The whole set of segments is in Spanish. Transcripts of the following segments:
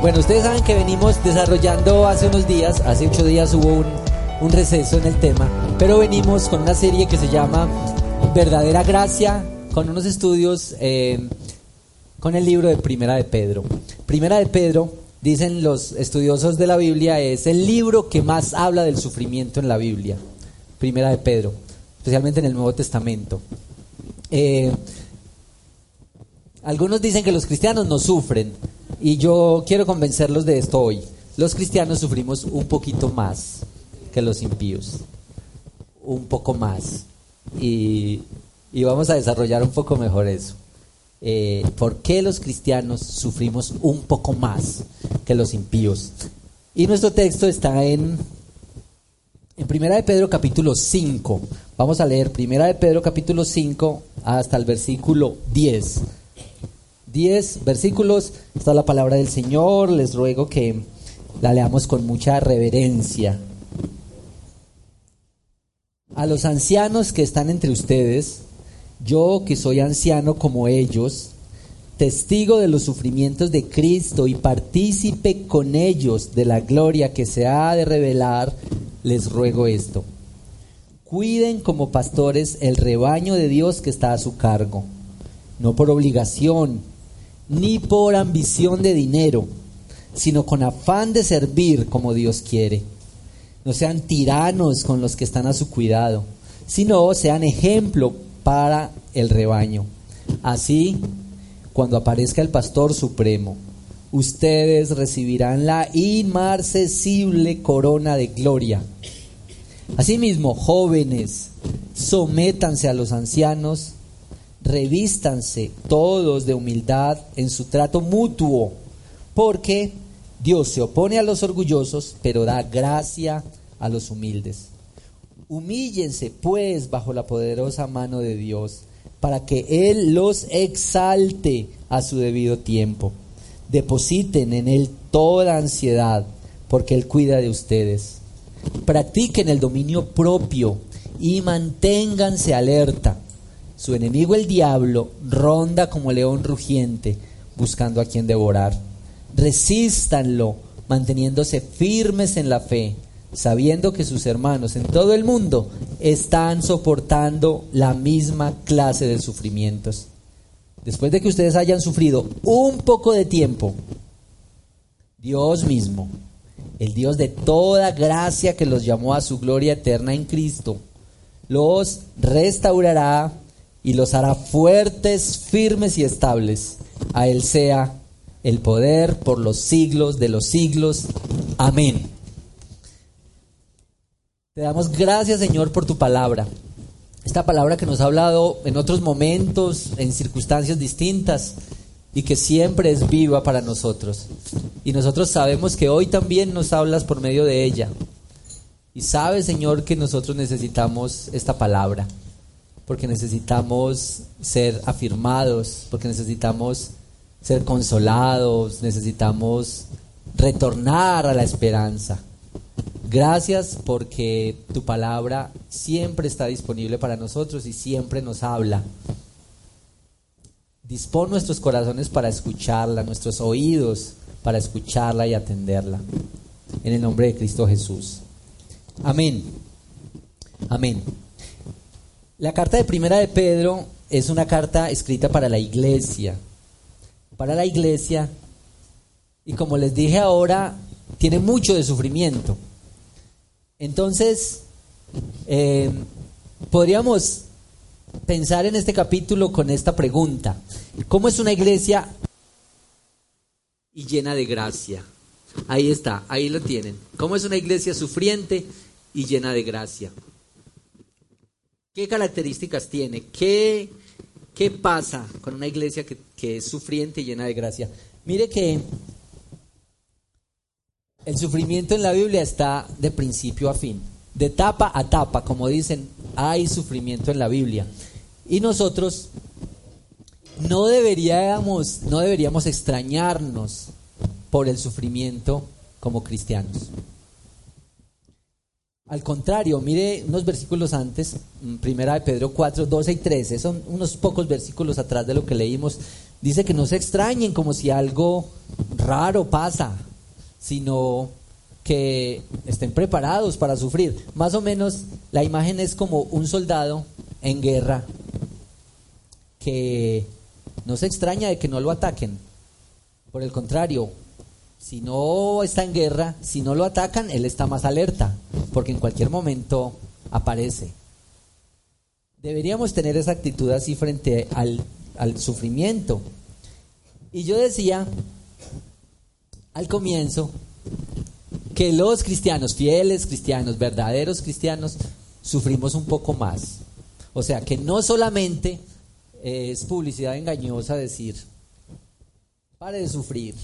Bueno, ustedes saben que venimos desarrollando hace unos días, hace ocho días hubo un, un receso en el tema, pero venimos con una serie que se llama Verdadera Gracia, con unos estudios eh, con el libro de Primera de Pedro. Primera de Pedro, dicen los estudiosos de la Biblia, es el libro que más habla del sufrimiento en la Biblia. Primera de Pedro, especialmente en el Nuevo Testamento. Eh, algunos dicen que los cristianos no sufren y yo quiero convencerlos de esto hoy. Los cristianos sufrimos un poquito más que los impíos, un poco más. Y, y vamos a desarrollar un poco mejor eso. Eh, ¿Por qué los cristianos sufrimos un poco más que los impíos? Y nuestro texto está en, en Primera de Pedro capítulo 5. Vamos a leer Primera de Pedro capítulo 5 hasta el versículo 10. 10 versículos, está la palabra del Señor, les ruego que la leamos con mucha reverencia. A los ancianos que están entre ustedes, yo que soy anciano como ellos, testigo de los sufrimientos de Cristo y partícipe con ellos de la gloria que se ha de revelar, les ruego esto. Cuiden como pastores el rebaño de Dios que está a su cargo, no por obligación, ni por ambición de dinero, sino con afán de servir como Dios quiere. No sean tiranos con los que están a su cuidado, sino sean ejemplo para el rebaño. Así, cuando aparezca el pastor supremo, ustedes recibirán la inmarcesible corona de gloria. Asimismo, jóvenes, sométanse a los ancianos, revístanse todos de humildad en su trato mutuo, porque Dios se opone a los orgullosos, pero da gracia a los humildes. Humíllense, pues, bajo la poderosa mano de Dios, para que Él los exalte a su debido tiempo. Depositen en Él toda ansiedad, porque Él cuida de ustedes. Practiquen el dominio propio y manténganse alerta. Su enemigo el diablo ronda como león rugiente, buscando a quien devorar. Resístanlo, manteniéndose firmes en la fe, sabiendo que sus hermanos en todo el mundo están soportando la misma clase de sufrimientos. Después de que ustedes hayan sufrido un poco de tiempo, Dios mismo, el Dios de toda gracia que los llamó a su gloria eterna en Cristo, los restaurará y los hará fuertes, firmes y estables. A Él sea el poder por los siglos de los siglos. Amén. Te damos gracias, Señor, por tu palabra. Esta palabra que nos ha hablado en otros momentos, en circunstancias distintas, y que siempre es viva para nosotros. Y nosotros sabemos que hoy también nos hablas por medio de ella. Y sabes, Señor, que nosotros necesitamos esta palabra, porque necesitamos ser afirmados, porque necesitamos ser consolados, necesitamos retornar a la esperanza. Gracias porque tu palabra siempre está disponible para nosotros y siempre nos habla. Dispón nuestros corazones para escucharla, nuestros oídos para escucharla y atenderla. En el nombre de Cristo Jesús. Amén. Amén. La carta de primera de Pedro es una carta escrita para la iglesia. Para la iglesia. Y como les dije ahora, tiene mucho de sufrimiento. Entonces, eh, podríamos pensar en este capítulo con esta pregunta. ¿Cómo es una iglesia y llena de gracia? Ahí está, ahí lo tienen. ¿Cómo es una iglesia sufriente y llena de gracia? ¿Qué características tiene? ¿Qué ¿Qué pasa con una iglesia que, que es sufriente y llena de gracia? Mire que el sufrimiento en la Biblia está de principio a fin, de tapa a tapa, como dicen, hay sufrimiento en la Biblia. Y nosotros no deberíamos, no deberíamos extrañarnos por el sufrimiento como cristianos. Al contrario, mire unos versículos antes, mm, primera de Pedro 4, 12 y 13, son unos pocos versículos atrás de lo que leímos. Dice que no se extrañen como si algo raro pasa, sino que estén preparados para sufrir. Más o menos la imagen es como un soldado en guerra que no se extraña de que no lo ataquen. Por el contrario, si no está en guerra, si no lo atacan, él está más alerta, porque en cualquier momento aparece. Deberíamos tener esa actitud así frente al, sufrimiento. Y yo decía al comienzo que los cristianos, fieles cristianos, verdaderos cristianos, sufrimos un poco más. O sea, que no solamente es publicidad engañosa decir, pare de sufrir,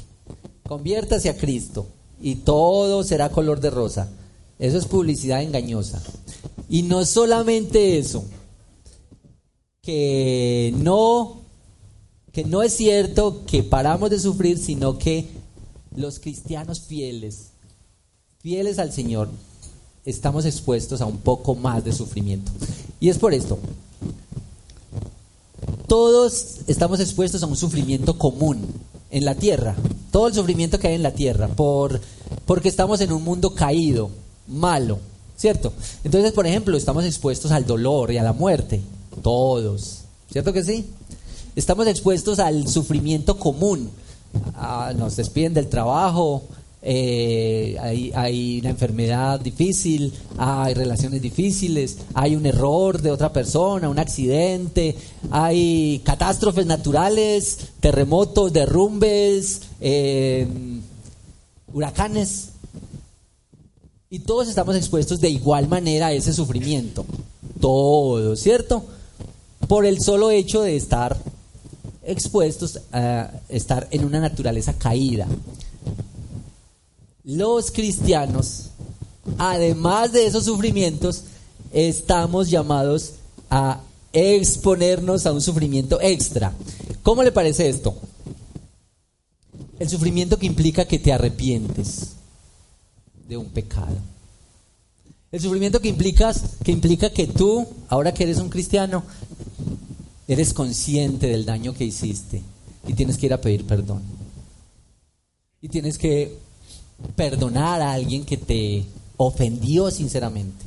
conviértase a Cristo y todo será color de rosa. Eso es publicidad engañosa. Y no solamente eso, que no, que no es cierto que paramos de sufrir, sino que los cristianos fieles, fieles al Señor, estamos expuestos a un poco más de sufrimiento. Y es por esto. Todos estamos expuestos a un sufrimiento común en la tierra, todo el sufrimiento que hay en la tierra, por, porque estamos en un mundo caído, malo, ¿cierto? Entonces, por ejemplo, estamos expuestos al dolor y a la muerte, todos, ¿cierto que sí? Estamos expuestos al sufrimiento común, nos despiden del trabajo, eh, hay, hay, una enfermedad difícil, hay relaciones difíciles, hay un error de otra persona, un accidente, hay catástrofes naturales, terremotos, derrumbes, eh, huracanes. Y todos estamos expuestos de igual manera a ese sufrimiento. Todos, ¿cierto? Por el solo hecho de estar expuestos a estar en una naturaleza caída. Los cristianos, además de esos sufrimientos, estamos llamados a exponernos a un sufrimiento extra. ¿Cómo le parece esto? El sufrimiento que implica que te arrepientes de un pecado. El sufrimiento que, implicas, que implica que tú, ahora que eres un cristiano, eres consciente del daño que hiciste y tienes que ir a pedir perdón. Y tienes que perdonar a alguien que te ofendió sinceramente.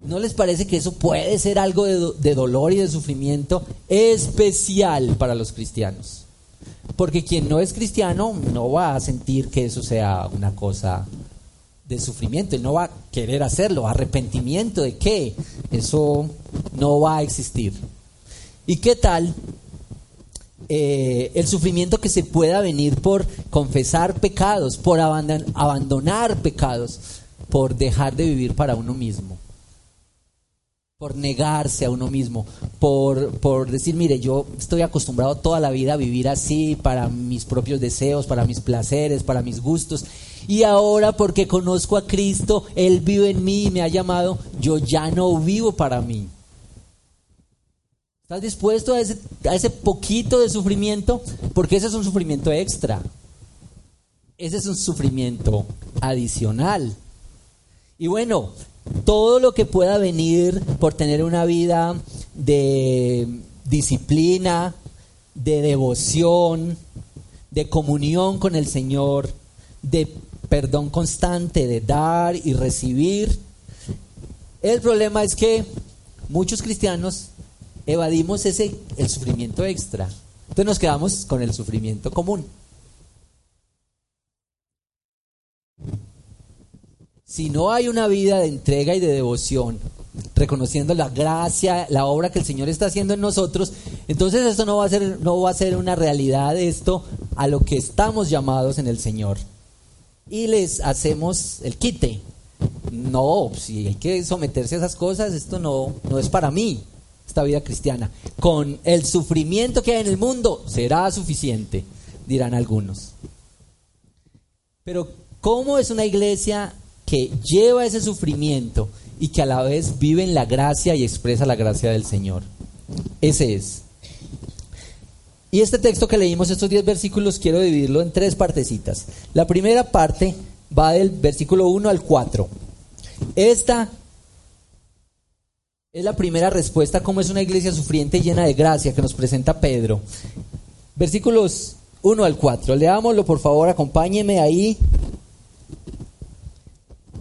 ¿No les parece que eso puede ser algo de, de, dolor y de sufrimiento especial para los cristianos? Porque quien no es cristiano no va a sentir que eso sea una cosa de sufrimiento y no va a querer hacerlo. Arrepentimiento de qué? Eso no va a existir. ¿Y qué tal eh, el sufrimiento que se pueda venir por confesar pecados, por abandonar pecados, por dejar de vivir para uno mismo? Por negarse a uno mismo, por, por, decir, mire, yo estoy acostumbrado toda la vida a vivir así, para mis propios deseos, para mis placeres, para mis gustos, y ahora porque conozco a Cristo, Él vive en mí y me ha llamado, yo ya no vivo para mí. ¿Estás dispuesto a ese, a ese poquito de sufrimiento? Porque ese es un sufrimiento extra. Ese es un sufrimiento adicional. Y bueno, todo lo que pueda venir por tener una vida de disciplina, de devoción, de comunión con el Señor, de perdón constante, de dar y recibir. El problema es que muchos cristianos evadimos ese, el sufrimiento extra. Entonces nos quedamos con el sufrimiento común. Si no hay una vida de entrega y de devoción, reconociendo la gracia, la obra que el Señor está haciendo en nosotros, entonces esto no va a ser, no va a ser una realidad esto a lo que estamos llamados en el Señor. Y les hacemos el quite. No, si hay que someterse a esas cosas, esto no, no es para mí. esta vida cristiana. Con el sufrimiento que hay en el mundo será suficiente, dirán algunos. Pero ¿cómo es una iglesia que lleva ese sufrimiento y que a la vez vive en la gracia y expresa la gracia del Señor? Ese es. Y este texto que leímos, estos 10 versículos, quiero dividirlo en tres partecitas. La primera parte va del versículo 1 al 4. Esta es la primera respuesta cómo es una iglesia sufriente y llena de gracia que nos presenta Pedro. Versículos 1 al 4. Leámoslo, por favor, acompáñeme ahí.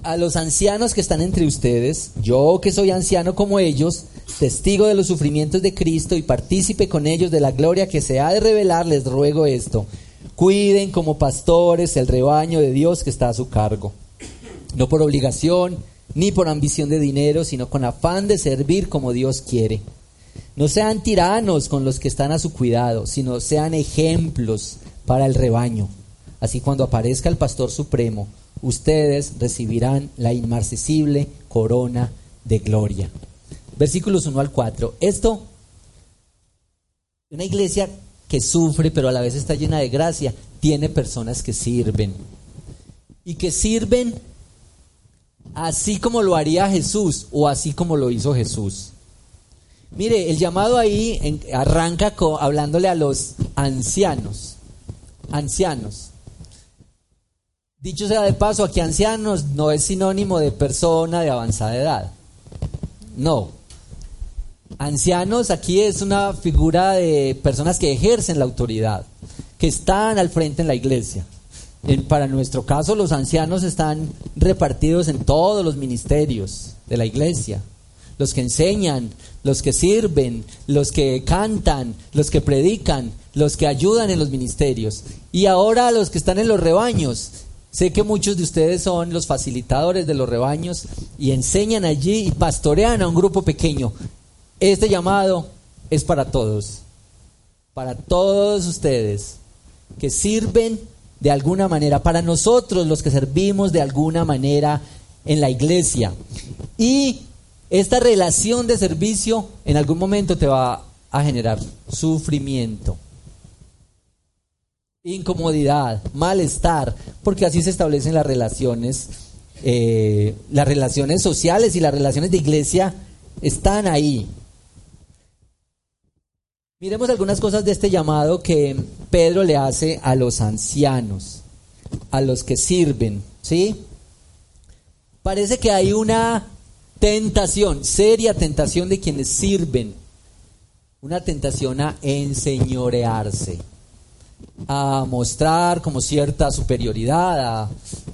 A los ancianos que están entre ustedes, yo que soy anciano como ellos, testigo de los sufrimientos de Cristo y partícipe con ellos de la gloria que se ha de revelar, les ruego esto. Cuiden como pastores el rebaño de Dios que está a su cargo. No por obligación ni por ambición de dinero, sino con afán de servir como Dios quiere. No sean tiranos con los que están a su cuidado, sino sean ejemplos para el rebaño. Así cuando aparezca el pastor supremo, ustedes recibirán la inmarcesible corona de gloria. Versículos 1 al 4. Esto, una iglesia que sufre, pero a la vez está llena de gracia, tiene personas que sirven. Y que sirven así como lo haría Jesús o así como lo hizo Jesús. Mire, el llamado ahí arranca hablándole a los ancianos. Ancianos. Dicho sea de paso, aquí ancianos no es sinónimo de persona de avanzada edad. No. Ancianos aquí es una figura de personas que ejercen la autoridad, que están al frente en la iglesia para nuestro caso, los ancianos están repartidos en todos los ministerios de la iglesia. Los que enseñan, los que sirven, los que cantan, los que predican, los que ayudan en los ministerios. Y ahora los que están en los rebaños. Sé que muchos de ustedes son los facilitadores de los rebaños y enseñan allí y pastorean a un grupo pequeño. Este llamado es para todos, para todos ustedes que sirven de alguna manera, para nosotros los que servimos de alguna manera en la iglesia. Y esta relación de servicio en algún momento te va a generar sufrimiento, incomodidad, malestar, porque así se establecen las relaciones, eh, las relaciones sociales y las relaciones de iglesia están ahí. Miremos algunas cosas de este llamado que Pedro le hace a los ancianos, a los que sirven, ¿sí? Parece que hay una tentación, seria tentación de quienes sirven, una tentación a enseñorearse, a mostrar como cierta superioridad,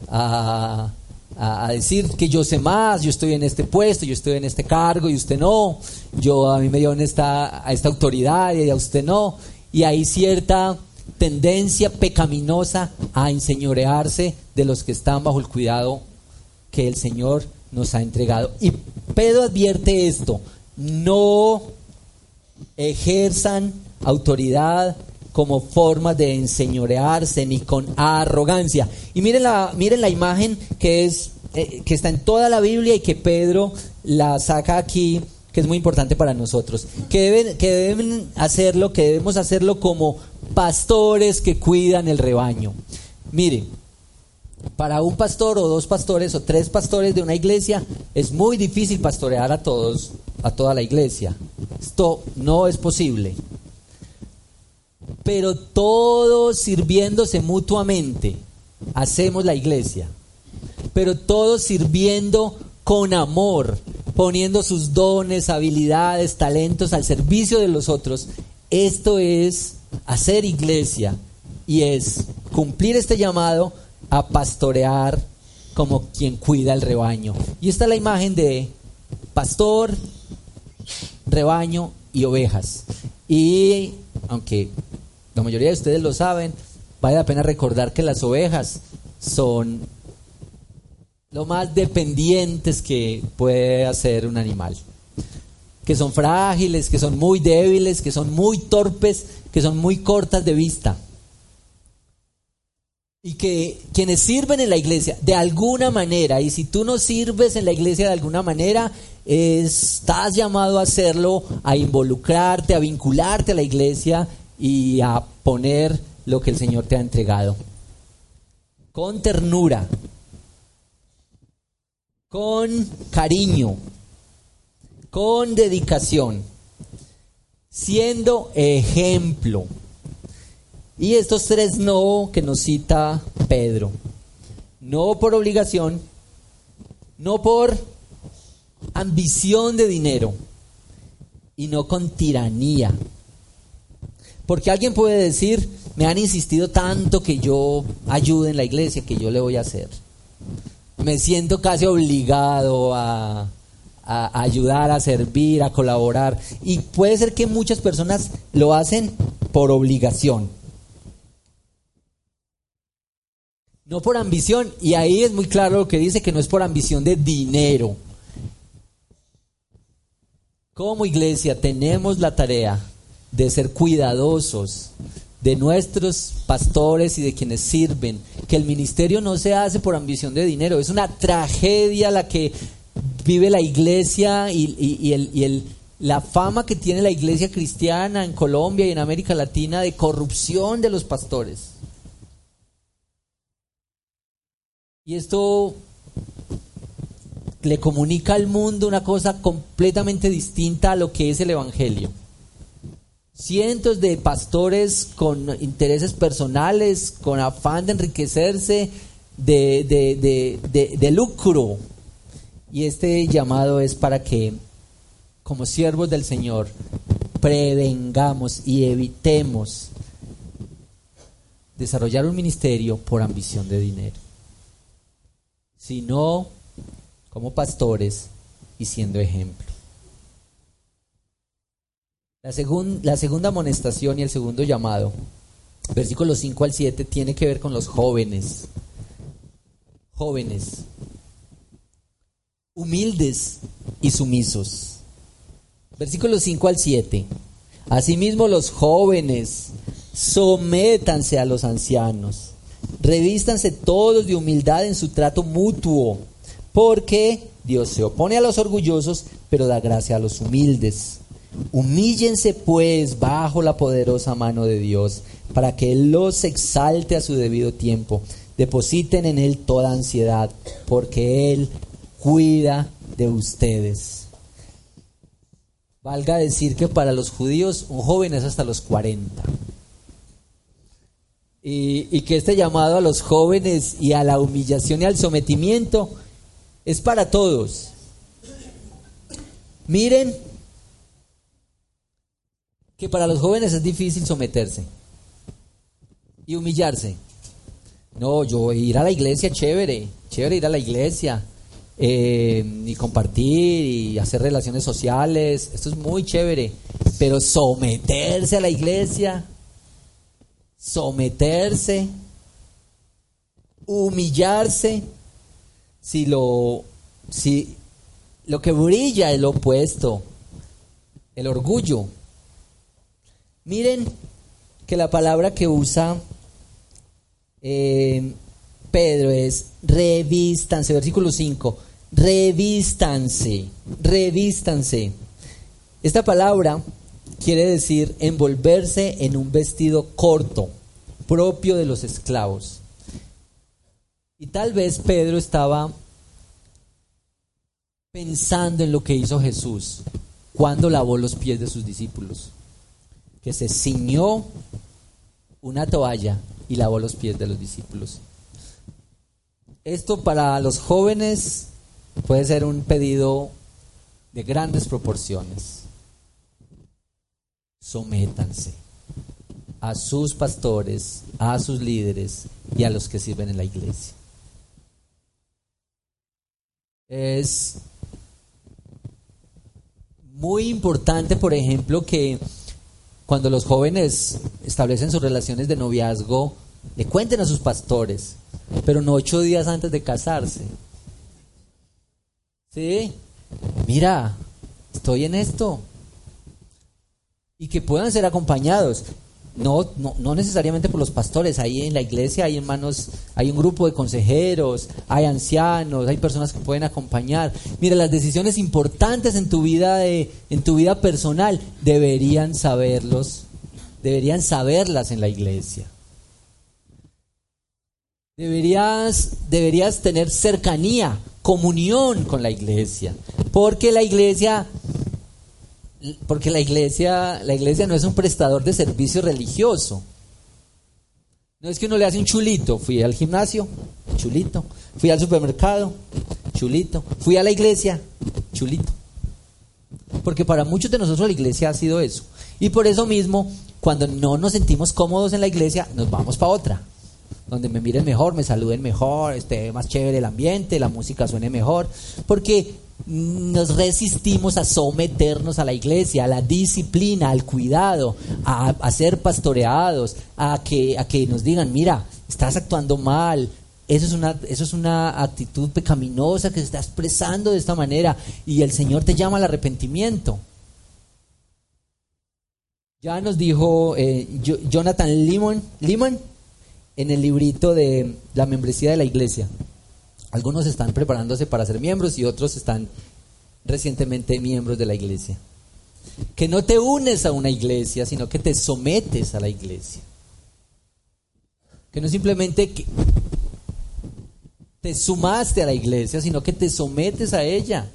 a a, decir que yo sé más, yo estoy en este puesto, yo estoy en este cargo y usted no, yo a mí me dio esta, a esta autoridad y a usted no, y hay cierta tendencia pecaminosa a enseñorearse de los que están bajo el cuidado que el Señor nos ha entregado. Y Pedro advierte esto, no ejerzan autoridad como forma de enseñorearse ni con arrogancia. Y miren la, miren la imagen que, es, eh, que está en toda la Biblia y que Pedro la saca aquí, que es muy importante para nosotros. Que deben, que deben hacerlo, que debemos hacerlo como pastores que cuidan el rebaño. Mire, para un pastor o dos pastores o tres pastores de una iglesia es muy difícil pastorear a todos, a toda la iglesia. Esto no es posible pero todos sirviéndose mutuamente, hacemos la iglesia, pero todos sirviendo con amor, poniendo sus dones, habilidades, talentos al servicio de los otros. Esto es hacer iglesia y es cumplir este llamado a pastorear como quien cuida el rebaño. Y esta es la imagen de pastor, rebaño y ovejas. Y aunque la mayoría de ustedes lo saben, vale la pena recordar que las ovejas son lo más dependientes que puede hacer un animal. Que son frágiles, que son muy débiles, que son muy torpes, que son muy cortas de vista. Y que quienes sirven en la iglesia de alguna manera, y si tú no sirves en la iglesia de alguna manera, estás llamado a hacerlo, a involucrarte, a vincularte a la iglesia y a poner lo que el Señor te ha entregado. Con ternura, con cariño, con dedicación, siendo ejemplo. Y estos tres no que nos cita Pedro. No por obligación, no por ambición de dinero y no con tiranía. Porque alguien puede decir, me han insistido tanto que yo ayude en la iglesia, que yo le voy a hacer. Me siento casi obligado a, a ayudar, a servir, a colaborar. Y puede ser que muchas personas lo hacen por obligación. No por ambición. Y ahí es muy claro lo que dice que no es por ambición de dinero. Como iglesia tenemos la tarea de ser cuidadosos de nuestros pastores y de quienes sirven, que el ministerio no se hace por ambición de dinero, es una tragedia la que vive la iglesia y, la fama que tiene la iglesia cristiana en Colombia y en América Latina de corrupción de los pastores. Y esto le comunica al mundo una cosa completamente distinta a lo que es el Evangelio. Cientos de pastores con intereses personales, con afán de enriquecerse, de, de lucro. Y este llamado es para que, como siervos del Señor, prevengamos y evitemos desarrollar un ministerio por ambición de dinero, sino como pastores y siendo ejemplo. La, segunda amonestación y el segundo llamado, versículos 5 al 7, tiene que ver con los jóvenes. Jóvenes, humildes y sumisos. Versículos 5 al 7. Asimismo los jóvenes, sométanse a los ancianos, revístanse todos de humildad en su trato mutuo porque Dios se opone a los orgullosos, pero da gracia a los humildes. Humíllense pues bajo la poderosa mano de Dios, para que Él los exalte a su debido tiempo. Depositen en Él toda ansiedad, porque Él cuida de ustedes. Valga decir que para los judíos un joven es hasta los 40. Y, y que este llamado a los jóvenes y a la humillación y al sometimiento es para todos. Miren que para los jóvenes es difícil someterse y humillarse. No, yo ir a la iglesia, chévere, chévere ir a la iglesia eh, y compartir y hacer relaciones sociales, esto es muy chévere, pero someterse a la iglesia, someterse, humillarse, si lo, si lo que brilla es lo opuesto, el orgullo. Miren que la palabra que usa eh, Pedro es revístanse, versículo 5, revístanse, revístanse. Esta palabra quiere decir envolverse en un vestido corto, propio de los esclavos. Y tal vez Pedro estaba pensando en lo que hizo Jesús cuando lavó los pies de sus discípulos, que se ciñó una toalla y lavó los pies de los discípulos. Esto para los jóvenes puede ser un pedido de grandes proporciones. Sométanse a sus pastores, a sus líderes y a los que sirven en la iglesia es muy importante, por ejemplo, que cuando los jóvenes establecen sus relaciones de noviazgo, le cuenten a sus pastores, pero no ocho días antes de casarse. ¿Sí? Mira, estoy en esto. Y que puedan ser acompañados. No, no, no necesariamente por los pastores, ahí en la iglesia hay hermanos, hay un grupo de consejeros, hay ancianos, hay personas que pueden acompañar. Mira, las decisiones importantes en tu vida en tu vida personal deberían saberlos, deberían saberlas en la iglesia. Deberías, deberías tener cercanía, comunión con la iglesia, porque la iglesia porque la iglesia, la iglesia no es un prestador de servicio religioso. No es que uno le hace un chulito. Fui al gimnasio, chulito. Fui al supermercado, chulito. Fui a la iglesia, chulito. Porque para muchos de nosotros la iglesia ha sido eso. Y por eso mismo, cuando no nos sentimos cómodos en la iglesia, nos vamos para otra. Donde me miren mejor, me saluden mejor, esté más chévere el ambiente, la música suene mejor. Porque nos resistimos a someternos a la iglesia, a la disciplina, al cuidado, a, ser pastoreados, a que, a que nos digan, mira, estás actuando mal, eso es, una, eso es una actitud pecaminosa que se está expresando de esta manera y el Señor te llama al arrepentimiento. Ya nos dijo eh, Jonathan Limon, Limon en el librito de la membresía de la iglesia. Algunos están preparándose para ser miembros y otros están recientemente miembros de la iglesia. Que no te unes a una iglesia, sino que te sometes a la iglesia. Que no simplemente te sumaste a la iglesia, sino que te sometes a ella.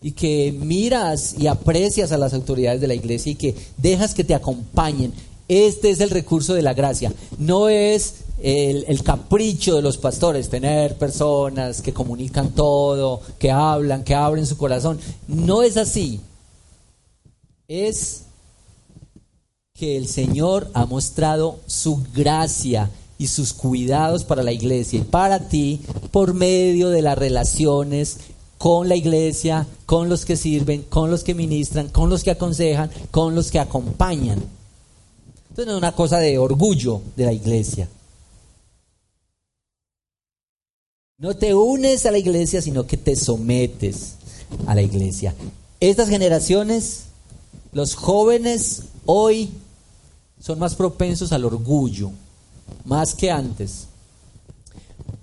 Y que miras y aprecias a las autoridades de la iglesia y que dejas que te acompañen. Este es el recurso de la gracia. No es el, capricho de los pastores, tener personas que comunican todo, que hablan, que abren su corazón. No es así. Es que el Señor ha mostrado su gracia y sus cuidados para la iglesia y para ti por medio de las relaciones con la iglesia, con los que sirven, con los que ministran, con los que aconsejan, con los que acompañan. Entonces no es una cosa de orgullo de la iglesia. No te unes a la iglesia, sino que te sometes a la iglesia. Estas generaciones, los jóvenes hoy son más propensos al orgullo, más que antes.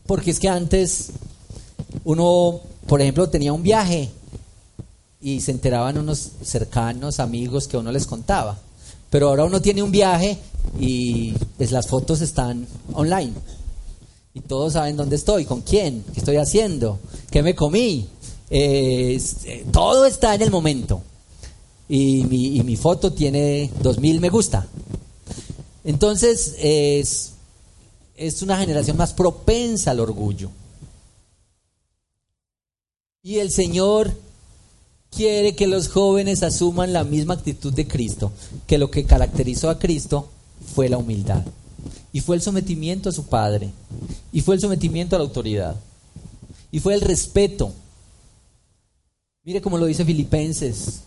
Porque es que antes uno, por ejemplo, tenía un viaje y se enteraban unos cercanos, amigos que uno les contaba. Pero ahora uno tiene un viaje y pues las fotos están online. Y todos saben dónde estoy, con quién, qué estoy haciendo, qué me comí. Eh, todo está en el momento. Y mi, foto tiene 2000 me gusta. Entonces es, es una generación más propensa al orgullo. Y el Señor quiere que los jóvenes asuman la misma actitud de Cristo, que lo que caracterizó a Cristo fue la humildad. Y fue el sometimiento a su padre. Y fue el sometimiento a la autoridad. Y fue el respeto. Mire cómo lo dice Filipenses,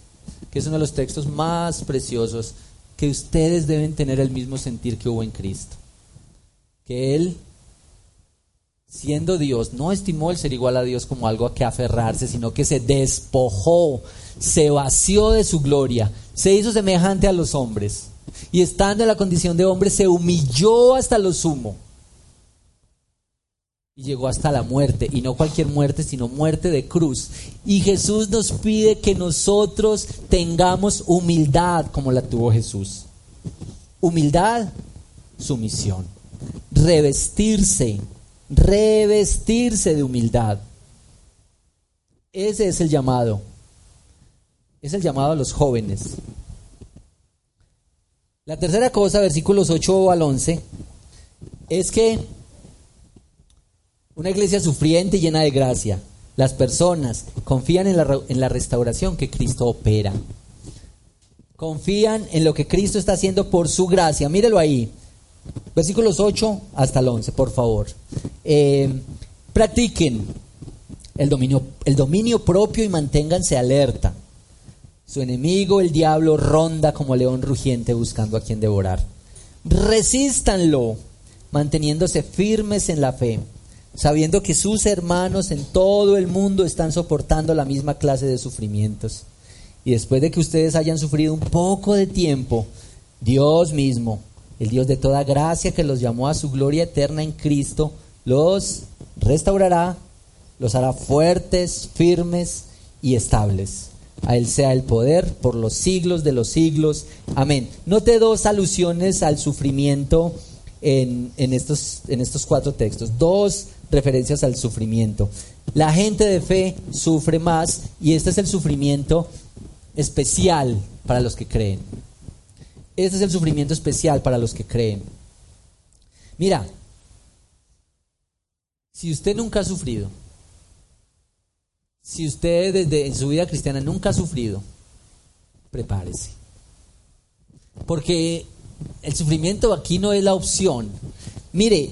que es uno de los textos más preciosos, que ustedes deben tener el mismo sentir que hubo en Cristo. Que Él, siendo Dios, no estimó el ser igual a Dios como algo a que aferrarse, sino que se despojó, se vació de su gloria, se hizo semejante a los hombres y estando en la condición de hombre se humilló hasta lo sumo y llegó hasta la muerte, y no cualquier muerte, sino muerte de cruz. Y Jesús nos pide que nosotros tengamos humildad como la tuvo Jesús. Humildad, sumisión. Revestirse, revestirse de humildad. Ese es el llamado. Es el llamado a los jóvenes. La tercera cosa, versículos 8 al 11, es que una iglesia sufriente y llena de gracia, las personas confían en la, en la restauración que Cristo opera. Confían en lo que Cristo está haciendo por su gracia. Mírelo ahí. Versículos 8 hasta el 11, por favor. Eh, practiquen el dominio, el dominio propio y manténganse alerta. Su enemigo, el diablo, ronda como león rugiente buscando a quien devorar. Resístanlo, manteniéndose firmes en la fe, sabiendo que sus hermanos en todo el mundo están soportando la misma clase de sufrimientos. Y después de que ustedes hayan sufrido un poco de tiempo, Dios mismo el Dios de toda gracia que los llamó a su gloria eterna en Cristo, los restaurará, los hará fuertes, firmes y estables. A Él sea el poder por los siglos de los siglos. Amén. Note dos alusiones al sufrimiento en, estos, en estos cuatro textos. Dos referencias al sufrimiento. La gente de fe sufre más y este es el sufrimiento especial para los que creen. Este es el sufrimiento especial para los que creen. Mira, si usted nunca ha sufrido, si usted desde en su vida cristiana nunca ha sufrido, prepárese. Porque el sufrimiento aquí no es la opción. Mire,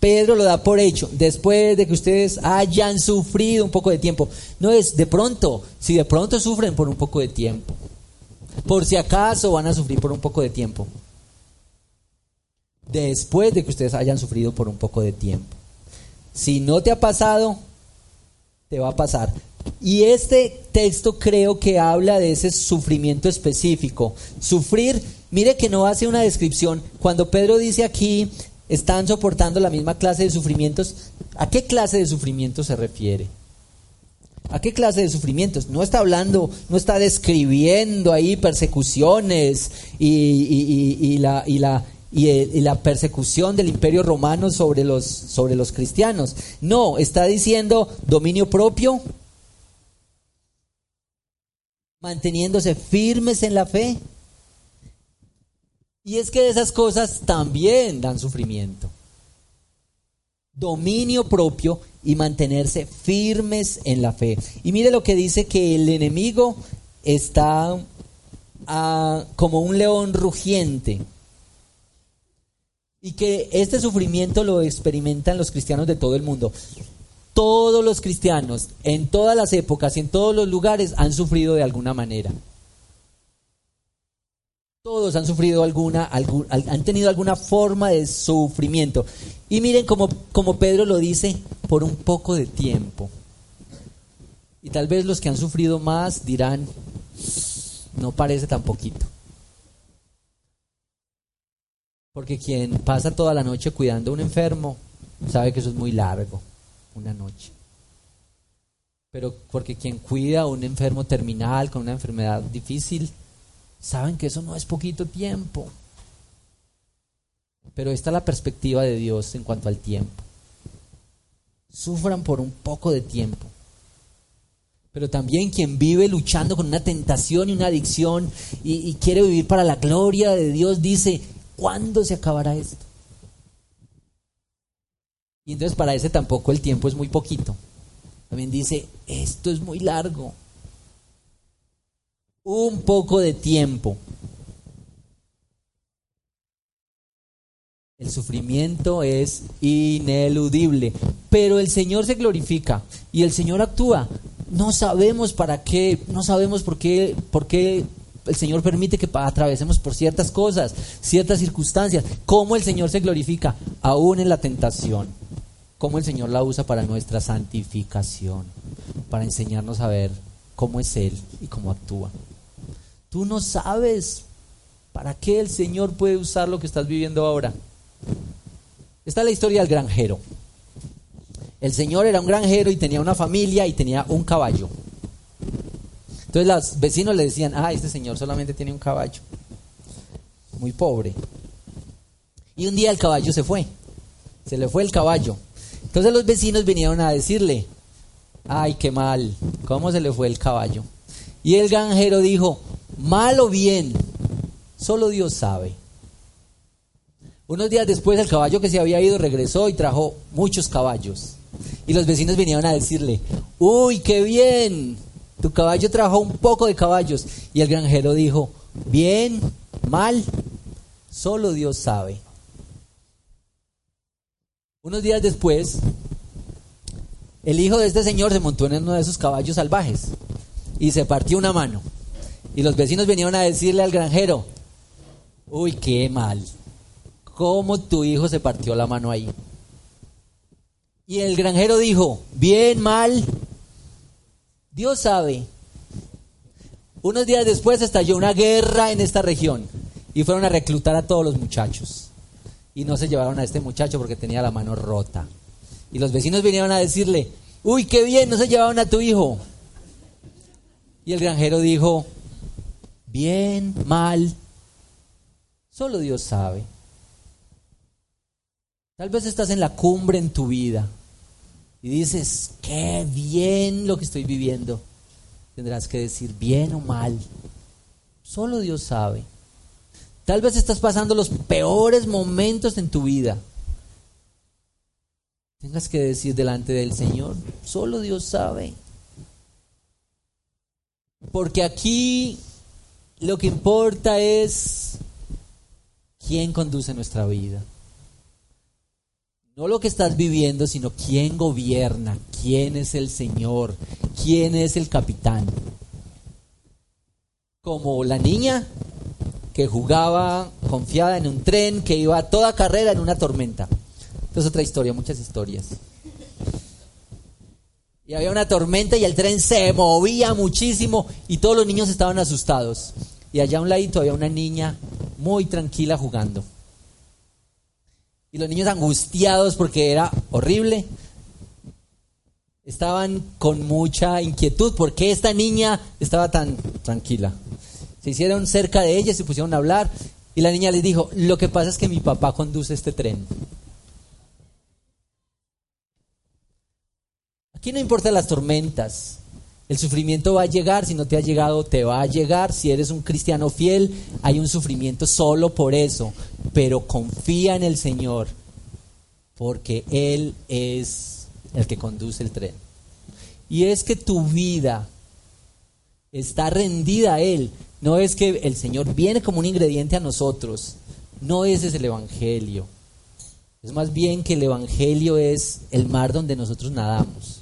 Pedro lo da por hecho, después de que ustedes hayan sufrido un poco de tiempo. No es de pronto, si de pronto sufren por un poco de tiempo. Por si acaso van a sufrir por un poco de tiempo. Después de que ustedes hayan sufrido por un poco de tiempo. Si no te ha pasado, te va a pasar. Y este texto creo que habla de ese sufrimiento específico. Sufrir, mire que no hace una descripción. Cuando Pedro dice aquí, están soportando la misma clase de sufrimientos, ¿a qué clase de sufrimiento se refiere? ¿A qué clase de sufrimientos? No está hablando, no está describiendo ahí persecuciones y, la, y la, persecución del imperio romano sobre los cristianos. No, está diciendo dominio propio, manteniéndose firmes en la fe. Y es que esas cosas también dan sufrimiento. Dominio propio y mantenerse firmes en la fe. Y mire lo que dice que el enemigo está ah, como un león rugiente y que este sufrimiento lo experimentan los cristianos de todo el mundo. Todos los cristianos, en todas las épocas y en todos los lugares, han sufrido de alguna manera. Todos han sufrido alguna, han tenido alguna forma de sufrimiento. Y miren como, como Pedro lo dice, por un poco de tiempo. Y tal vez los que han sufrido más dirán, no parece tan poquito. Porque quien pasa toda la noche cuidando a un enfermo sabe que eso es muy largo, una noche. Pero porque quien cuida a un enfermo terminal con una enfermedad difícil, saben que eso no es poquito tiempo. Pero esta es la perspectiva de Dios en cuanto al tiempo. Sufran por un poco de tiempo. Pero también quien vive luchando con una tentación y una adicción y, y quiere vivir para la gloria de Dios dice, ¿Cuándo se acabará esto? Y entonces para ese tampoco el tiempo es muy poquito. También dice, esto es muy largo. Un poco de tiempo. El sufrimiento es ineludible, pero el Señor se glorifica y el Señor actúa. No sabemos para qué, no sabemos por qué, por qué el Señor permite que atravesemos por ciertas cosas, ciertas circunstancias. ¿Cómo el Señor se glorifica? Aún en la tentación. ¿Cómo el Señor la usa para nuestra santificación? Para enseñarnos a ver cómo es Él y cómo actúa. Tú no sabes para qué el Señor puede usar lo que estás viviendo ahora. Esta es la historia del granjero. El Señor era un granjero y tenía una familia y tenía un caballo. Entonces los vecinos le decían, ah, este señor solamente tiene un caballo, muy pobre. Y un día el caballo se fue, se le fue el caballo. Entonces los vecinos vinieron a decirle, ay, qué mal, ¿cómo se le fue el caballo? Y el granjero dijo, mal o bien, solo Dios sabe. Unos días después el caballo que se había ido regresó y trajo muchos caballos. Y los vecinos vinieron a decirle, uy, qué bien, tu caballo trajo un poco de caballos. Y el granjero dijo, bien, mal, solo Dios sabe. Unos días después, el hijo de este señor se montó en uno de esos caballos salvajes y se partió una mano. Y los vecinos vinieron a decirle al granjero, uy, qué mal, ¿cómo tu hijo se partió la mano ahí? Y el granjero dijo, bien, mal, Dios sabe. Unos días después estalló una guerra en esta región y fueron a reclutar a todos los muchachos. Y no se llevaron a este muchacho porque tenía la mano rota. Y los vecinos vinieron a decirle, uy, qué bien, no se llevaron a tu hijo. Y el granjero dijo, bien, mal, solo Dios sabe. Tal vez estás en la cumbre en tu vida y dices, qué bien lo que estoy viviendo. Tendrás que decir, bien o mal, solo Dios sabe. Tal vez estás pasando los peores momentos en tu vida. Tengas que decir delante del Señor, solo Dios sabe. Porque aquí lo que importa es quién conduce nuestra vida. No lo que estás viviendo, sino quién gobierna, quién es el Señor, quién es el capitán. Como la niña que jugaba confiada en un tren que iba a toda carrera en una tormenta. Es otra historia, muchas historias. Y había una tormenta y el tren se movía muchísimo y todos los niños estaban asustados. Y allá a un ladito había una niña muy tranquila jugando. Y los niños angustiados porque era horrible. Estaban con mucha inquietud porque esta niña estaba tan tranquila. Se hicieron cerca de ella, se pusieron a hablar y la niña les dijo, lo que pasa es que mi papá conduce este tren. Aquí no importa las tormentas, el sufrimiento va a llegar, si no te ha llegado, te va a llegar. Si eres un cristiano fiel, hay un sufrimiento solo por eso. Pero confía en el Señor, porque Él es el que conduce el tren. Y es que tu vida está rendida a Él. No es que el Señor viene como un ingrediente a nosotros. No ese es el Evangelio. Es más bien que el Evangelio es el mar donde nosotros nadamos.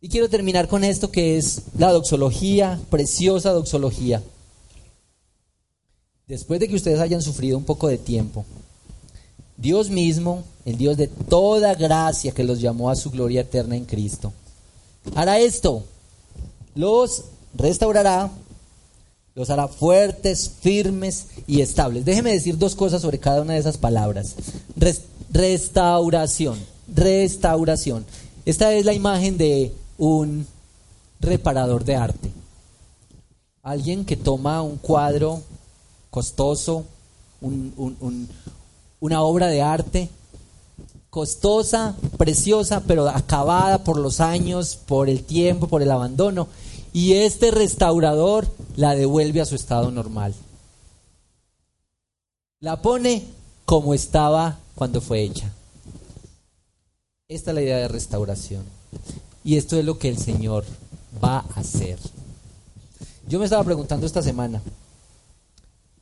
Y quiero terminar con esto que es la doxología, preciosa doxología. Después de que ustedes hayan sufrido un poco de tiempo, Dios mismo, el Dios de toda gracia que los llamó a su gloria eterna en Cristo, hará esto, los restaurará, los hará fuertes, firmes y estables. Déjeme decir dos cosas sobre cada una de esas palabras. restauración, restauración. Esta es la imagen de un reparador de arte. Alguien que toma un cuadro costoso, una obra de arte costosa, preciosa, pero acabada por los años, por el tiempo, por el abandono, y este restaurador la devuelve a su estado normal. La pone como estaba cuando fue hecha. Esta es la idea de restauración. Y esto es lo que el Señor va a hacer. Yo me estaba preguntando esta semana,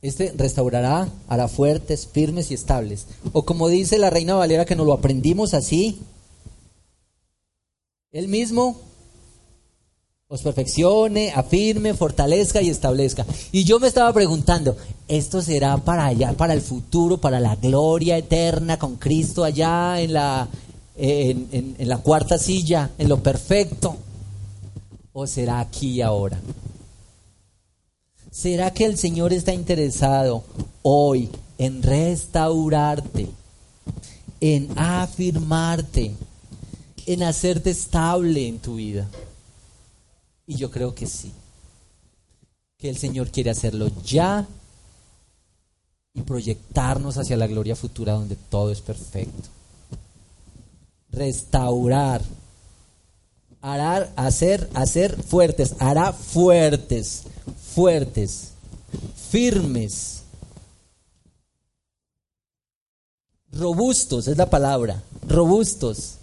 este restaurará, hará fuertes, firmes y estables. O como dice la Reina Valera que nos lo aprendimos así, Él mismo os perfeccione, afirme, fortalezca y establezca. Y yo me estaba preguntando, ¿esto será para allá, para el futuro, para la gloria eterna con Cristo allá en la, en, la cuarta silla, en lo perfecto? ¿O será aquí y ahora? ¿Será que el Señor está interesado hoy en restaurarte, en afirmarte, en hacerte estable en tu vida? Y yo creo que sí. Que el Señor quiere hacerlo ya y proyectarnos hacia la gloria futura donde todo es perfecto restaurar, hará, hacer, hacer fuertes, hará fuertes, fuertes, firmes, robustos, es la palabra, robustos,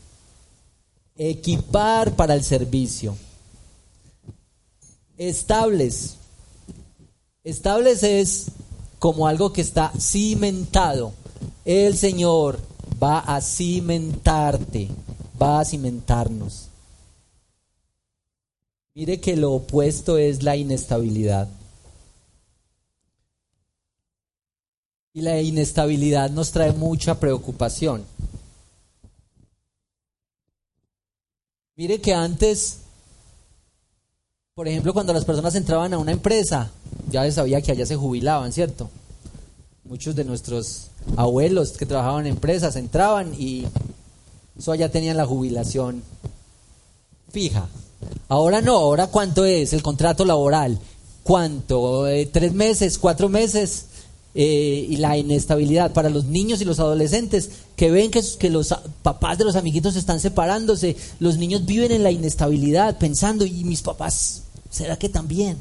equipar para el servicio, estables, estables es como algo que está cimentado. El Señor va a cimentarte, va a cimentarnos. Mire que lo opuesto es la inestabilidad. Y la inestabilidad nos trae mucha preocupación. Mire que antes Por ejemplo, cuando las personas entraban a una empresa, ya se sabía que allá se jubilaban, ¿cierto? Muchos de nuestros abuelos que trabajaban en empresas entraban y eso allá tenían la jubilación fija. Ahora no, ahora cuánto es el contrato laboral, cuánto, Eh, tres meses, cuatro meses eh, y la inestabilidad para los niños y los adolescentes que ven que, que los papás de los amiguitos están separándose, los niños viven en la inestabilidad pensando, ¿y mis papás? ¿Será que también?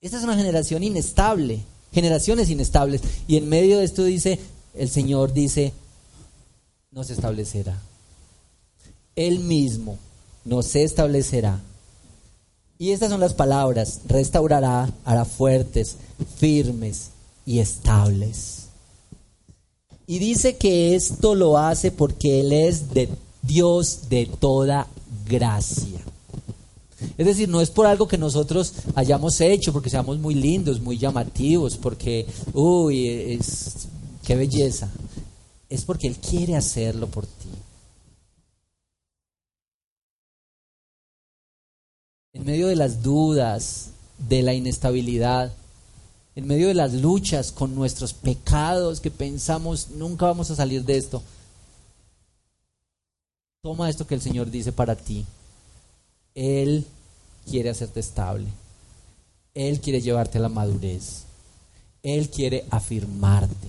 Esta es una generación inestable, generaciones inestables. Y en medio de esto dice, el Señor dice, nos establecerá. Él mismo nos establecerá. Y estas son las palabras, restaurará, hará fuertes, firmes y estables. Y dice que esto lo hace porque Él es de Dios de toda gracia. Es decir, no es por algo que nosotros hayamos hecho, porque seamos muy lindos, muy llamativos, porque, uy, es, qué belleza. Es porque Él quiere hacerlo por ti. En medio de las dudas, de la inestabilidad, en medio de las luchas con nuestros pecados que pensamos nunca vamos a salir de esto, toma esto que el Señor dice para ti. Él quiere hacerte estable. Él quiere llevarte a la madurez. Él quiere afirmarte.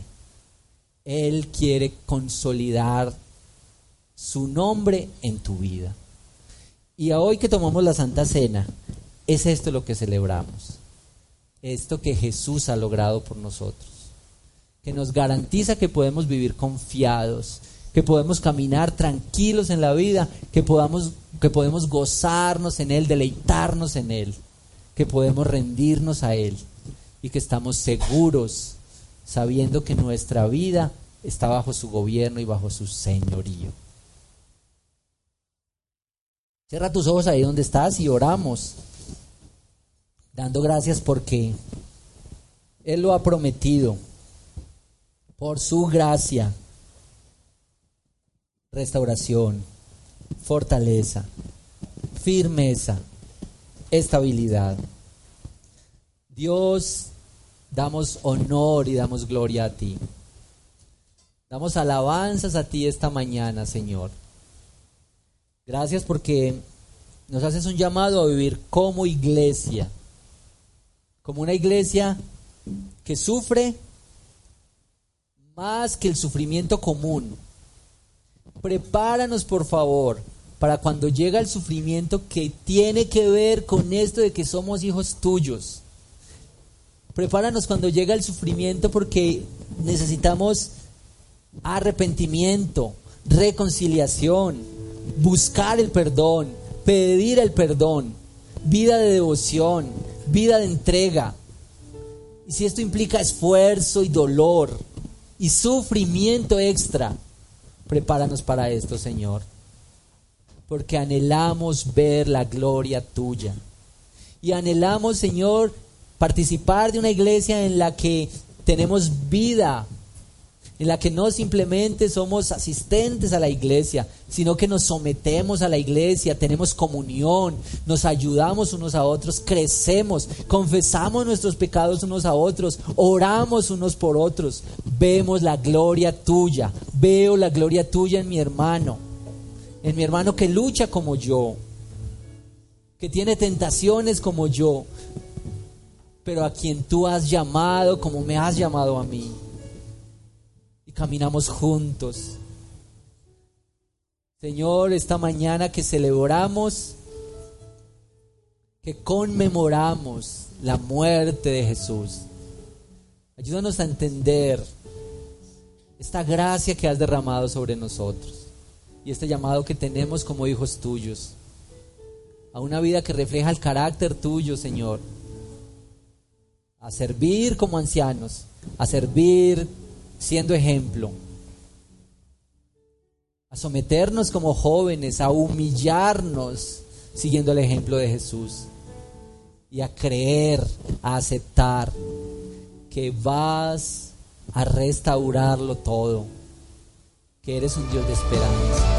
Él quiere consolidar su nombre en tu vida. Y a hoy que tomamos la Santa Cena, es esto lo que celebramos. Esto que Jesús ha logrado por nosotros. Que nos garantiza que podemos vivir confiados, que podemos caminar tranquilos en la vida, que podamos que podemos gozarnos en él, deleitarnos en él, que podemos rendirnos a él y que estamos seguros sabiendo que nuestra vida está bajo su gobierno y bajo su señorío. Cierra tus ojos ahí donde estás y oramos, dando gracias porque Él lo ha prometido, por su gracia, restauración, fortaleza, firmeza, estabilidad. Dios, damos honor y damos gloria a ti. Damos alabanzas a ti esta mañana, Señor. Gracias porque nos haces un llamado a vivir como iglesia, como una iglesia que sufre más que el sufrimiento común. Prepáranos, por favor, para cuando llega el sufrimiento que tiene que ver con esto de que somos hijos tuyos. Prepáranos cuando llega el sufrimiento porque necesitamos arrepentimiento, reconciliación, buscar el perdón, pedir el perdón, vida de devoción, vida de entrega. Y si esto implica esfuerzo y dolor y sufrimiento extra, prepáranos para esto, Señor. Porque anhelamos ver la gloria tuya. Y anhelamos, Señor, participar de una iglesia en la que tenemos vida, en la que no simplemente somos asistentes a la iglesia, sino que nos sometemos a la iglesia, tenemos comunión, nos ayudamos unos a otros, crecemos, confesamos nuestros pecados unos a otros, oramos unos por otros, vemos la gloria tuya, veo la gloria tuya en mi hermano, en mi hermano que lucha como yo, que tiene tentaciones como yo, pero a quien tú has llamado como me has llamado a mí caminamos juntos. Señor, esta mañana que celebramos, que conmemoramos la muerte de Jesús, ayúdanos a entender esta gracia que has derramado sobre nosotros y este llamado que tenemos como hijos tuyos a una vida que refleja el carácter tuyo, Señor, a servir como ancianos, a servir siendo ejemplo, a someternos como jóvenes, a humillarnos siguiendo el ejemplo de Jesús y a creer, a aceptar que vas a restaurarlo todo, que eres un Dios de esperanza.